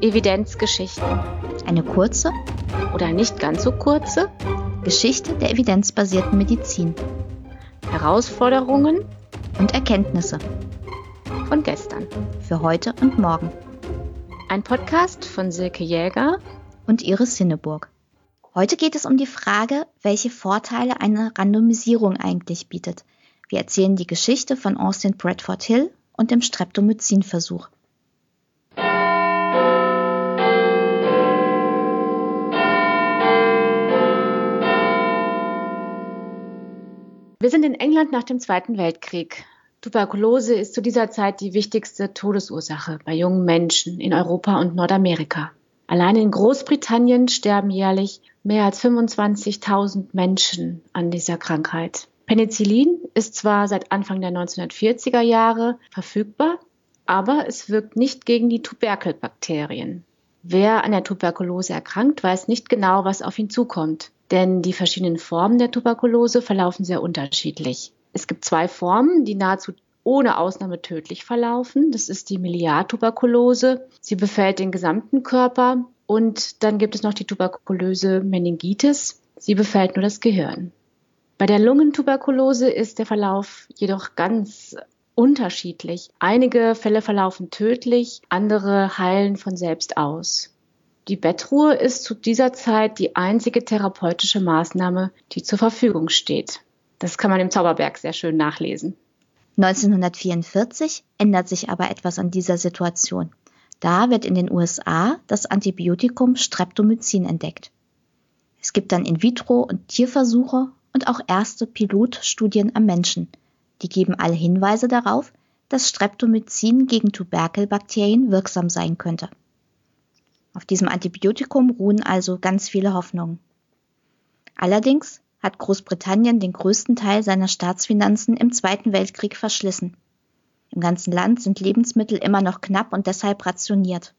Evidenzgeschichten. Eine kurze oder nicht ganz so kurze Geschichte der evidenzbasierten Medizin. Herausforderungen und Erkenntnisse von gestern. Für heute und morgen. Ein Podcast von Silke Jäger und Iris Sinneburg. Heute geht es um die Frage, welche Vorteile eine Randomisierung eigentlich bietet. Wir erzählen die Geschichte von Austin Bradford Hill und dem Streptomycin-Versuch. Wir sind in England nach dem Zweiten Weltkrieg. Tuberkulose ist zu dieser Zeit die wichtigste Todesursache bei jungen Menschen in Europa und Nordamerika. Allein in Großbritannien sterben jährlich mehr als 25.000 Menschen an dieser Krankheit. Penicillin ist zwar seit Anfang der 1940er Jahre verfügbar, aber es wirkt nicht gegen die Tuberkelbakterien. Wer an der Tuberkulose erkrankt, weiß nicht genau, was auf ihn zukommt denn die verschiedenen Formen der Tuberkulose verlaufen sehr unterschiedlich. Es gibt zwei Formen, die nahezu ohne Ausnahme tödlich verlaufen. Das ist die Miliartuberkulose. Sie befällt den gesamten Körper. Und dann gibt es noch die tuberkulöse Meningitis. Sie befällt nur das Gehirn. Bei der Lungentuberkulose ist der Verlauf jedoch ganz unterschiedlich. Einige Fälle verlaufen tödlich, andere heilen von selbst aus. Die Bettruhe ist zu dieser Zeit die einzige therapeutische Maßnahme, die zur Verfügung steht. Das kann man im Zauberberg sehr schön nachlesen. 1944 ändert sich aber etwas an dieser Situation. Da wird in den USA das Antibiotikum Streptomycin entdeckt. Es gibt dann In-vitro- und Tierversuche und auch erste Pilotstudien am Menschen. Die geben alle Hinweise darauf, dass Streptomycin gegen Tuberkelbakterien wirksam sein könnte. Auf diesem Antibiotikum ruhen also ganz viele Hoffnungen. Allerdings hat Großbritannien den größten Teil seiner Staatsfinanzen im Zweiten Weltkrieg verschlissen. Im ganzen Land sind Lebensmittel immer noch knapp und deshalb rationiert.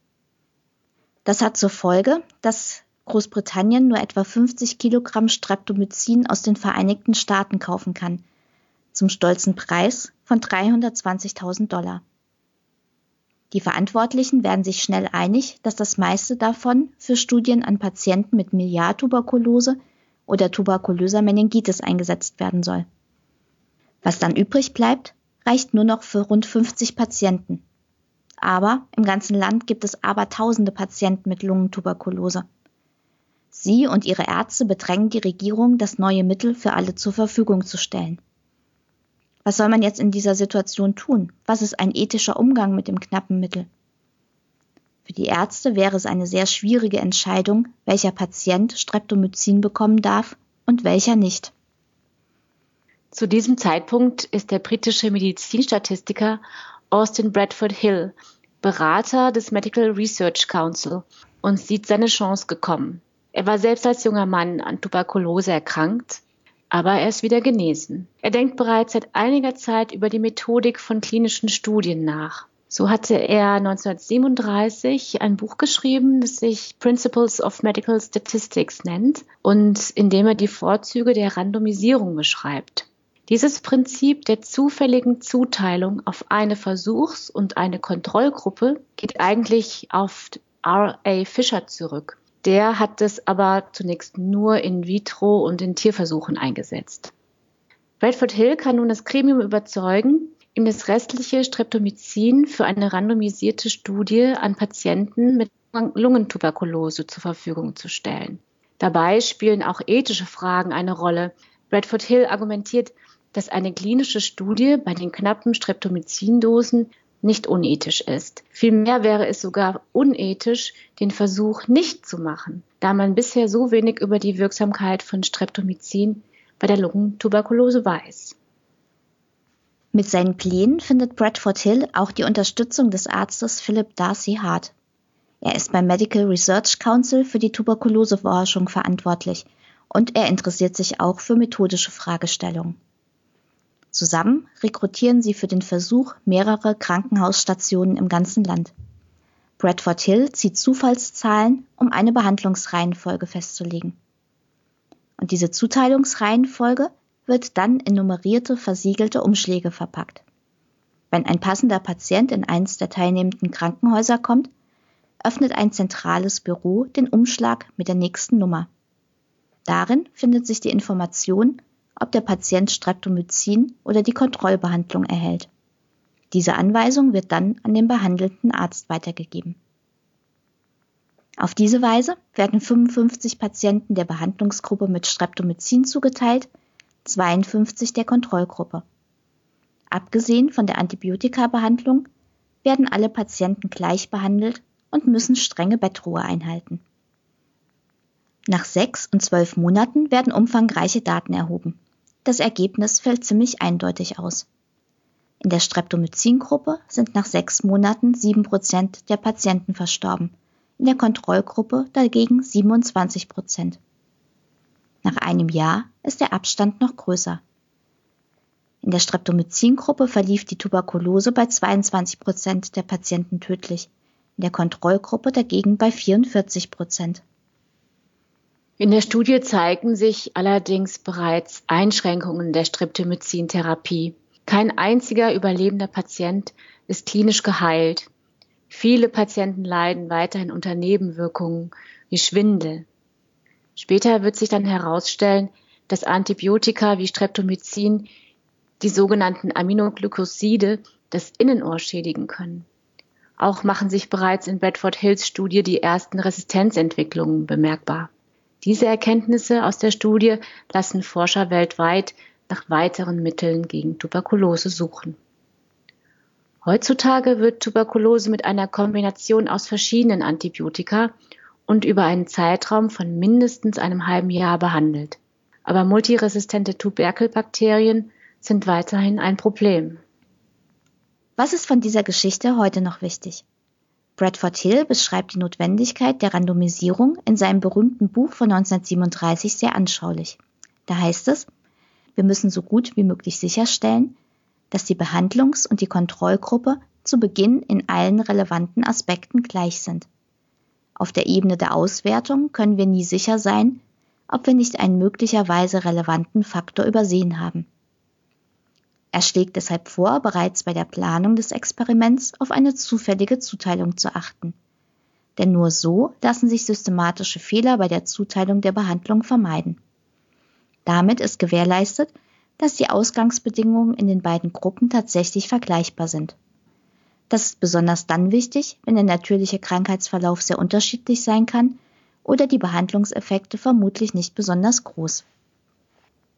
Das hat zur Folge, dass Großbritannien nur etwa 50 Kilogramm Streptomycin aus den Vereinigten Staaten kaufen kann, zum stolzen Preis von 320.000 Dollar. Die Verantwortlichen werden sich schnell einig, dass das meiste davon für Studien an Patienten mit Miliartuberkulose oder tuberkulöser Meningitis eingesetzt werden soll. Was dann übrig bleibt, reicht nur noch für rund 50 Patienten. Aber im ganzen Land gibt es abertausende Patienten mit Lungentuberkulose. Sie und ihre Ärzte bedrängen die Regierung, das neue Mittel für alle zur Verfügung zu stellen. Was soll man jetzt in dieser Situation tun? Was ist ein ethischer Umgang mit dem knappen Mittel? Für die Ärzte wäre es eine sehr schwierige Entscheidung, welcher Patient Streptomycin bekommen darf und welcher nicht. Zu diesem Zeitpunkt ist der britische Medizinstatistiker Austin Bradford Hill Berater des Medical Research Council und sieht seine Chance gekommen. Er war selbst als junger Mann an Tuberkulose erkrankt aber er ist wieder genesen. Er denkt bereits seit einiger Zeit über die Methodik von klinischen Studien nach. So hatte er 1937 ein Buch geschrieben, das sich Principles of Medical Statistics nennt und in dem er die Vorzüge der Randomisierung beschreibt. Dieses Prinzip der zufälligen Zuteilung auf eine Versuchs- und eine Kontrollgruppe geht eigentlich auf R.A. Fischer zurück. Der hat es aber zunächst nur in vitro und in Tierversuchen eingesetzt. Bradford Hill kann nun das Gremium überzeugen, ihm das restliche Streptomycin für eine randomisierte Studie an Patienten mit Lungentuberkulose zur Verfügung zu stellen. Dabei spielen auch ethische Fragen eine Rolle. Bradford Hill argumentiert, dass eine klinische Studie bei den knappen Streptomycin-Dosen nicht unethisch ist. Vielmehr wäre es sogar unethisch, den Versuch nicht zu machen, da man bisher so wenig über die Wirksamkeit von Streptomycin bei der Lungentuberkulose weiß. Mit seinen Plänen findet Bradford Hill auch die Unterstützung des Arztes Philip Darcy Hart. Er ist beim Medical Research Council für die Tuberkuloseforschung verantwortlich und er interessiert sich auch für methodische Fragestellungen. Zusammen rekrutieren sie für den Versuch mehrere Krankenhausstationen im ganzen Land. Bradford Hill zieht Zufallszahlen, um eine Behandlungsreihenfolge festzulegen. Und diese Zuteilungsreihenfolge wird dann in nummerierte, versiegelte Umschläge verpackt. Wenn ein passender Patient in eins der teilnehmenden Krankenhäuser kommt, öffnet ein zentrales Büro den Umschlag mit der nächsten Nummer. Darin findet sich die Information, ob der Patient Streptomycin oder die Kontrollbehandlung erhält. Diese Anweisung wird dann an den behandelnden Arzt weitergegeben. Auf diese Weise werden 55 Patienten der Behandlungsgruppe mit Streptomycin zugeteilt, 52 der Kontrollgruppe. Abgesehen von der Antibiotika-Behandlung werden alle Patienten gleich behandelt und müssen strenge Bettruhe einhalten. Nach sechs und zwölf Monaten werden umfangreiche Daten erhoben. Das Ergebnis fällt ziemlich eindeutig aus. In der Streptomycin-Gruppe sind nach sechs Monaten sieben Prozent der Patienten verstorben, in der Kontrollgruppe dagegen 27 Prozent. Nach einem Jahr ist der Abstand noch größer. In der Streptomycin-Gruppe verlief die Tuberkulose bei 22 Prozent der Patienten tödlich, in der Kontrollgruppe dagegen bei 44 Prozent. In der Studie zeigen sich allerdings bereits Einschränkungen der Streptomycin-Therapie. Kein einziger überlebender Patient ist klinisch geheilt. Viele Patienten leiden weiterhin unter Nebenwirkungen wie Schwindel. Später wird sich dann herausstellen, dass Antibiotika wie Streptomycin die sogenannten Aminoglycoside das Innenohr schädigen können. Auch machen sich bereits in Bradford Hills Studie die ersten Resistenzentwicklungen bemerkbar. Diese Erkenntnisse aus der Studie lassen Forscher weltweit nach weiteren Mitteln gegen Tuberkulose suchen. Heutzutage wird Tuberkulose mit einer Kombination aus verschiedenen Antibiotika und über einen Zeitraum von mindestens einem halben Jahr behandelt. Aber multiresistente Tuberkelbakterien sind weiterhin ein Problem. Was ist von dieser Geschichte heute noch wichtig? Bradford Hill beschreibt die Notwendigkeit der Randomisierung in seinem berühmten Buch von 1937 sehr anschaulich. Da heißt es, wir müssen so gut wie möglich sicherstellen, dass die Behandlungs- und die Kontrollgruppe zu Beginn in allen relevanten Aspekten gleich sind. Auf der Ebene der Auswertung können wir nie sicher sein, ob wir nicht einen möglicherweise relevanten Faktor übersehen haben. Er schlägt deshalb vor, bereits bei der Planung des Experiments auf eine zufällige Zuteilung zu achten. Denn nur so lassen sich systematische Fehler bei der Zuteilung der Behandlung vermeiden. Damit ist gewährleistet, dass die Ausgangsbedingungen in den beiden Gruppen tatsächlich vergleichbar sind. Das ist besonders dann wichtig, wenn der natürliche Krankheitsverlauf sehr unterschiedlich sein kann oder die Behandlungseffekte vermutlich nicht besonders groß.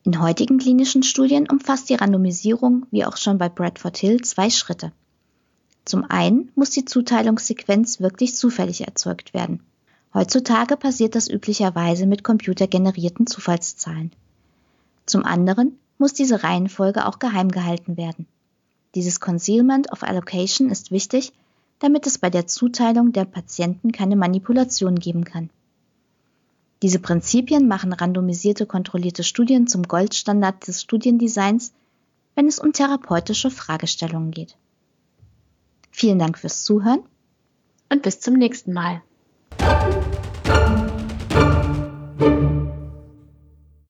In heutigen klinischen Studien umfasst die Randomisierung, wie auch schon bei Bradford Hill, zwei Schritte. Zum einen muss die Zuteilungssequenz wirklich zufällig erzeugt werden. Heutzutage passiert das üblicherweise mit computergenerierten Zufallszahlen. Zum anderen muss diese Reihenfolge auch geheim gehalten werden. Dieses Concealment of Allocation ist wichtig, damit es bei der Zuteilung der Patienten keine Manipulation geben kann. Diese Prinzipien machen randomisierte kontrollierte Studien zum Goldstandard des Studiendesigns, wenn es um therapeutische Fragestellungen geht. Vielen Dank fürs Zuhören und bis zum nächsten Mal.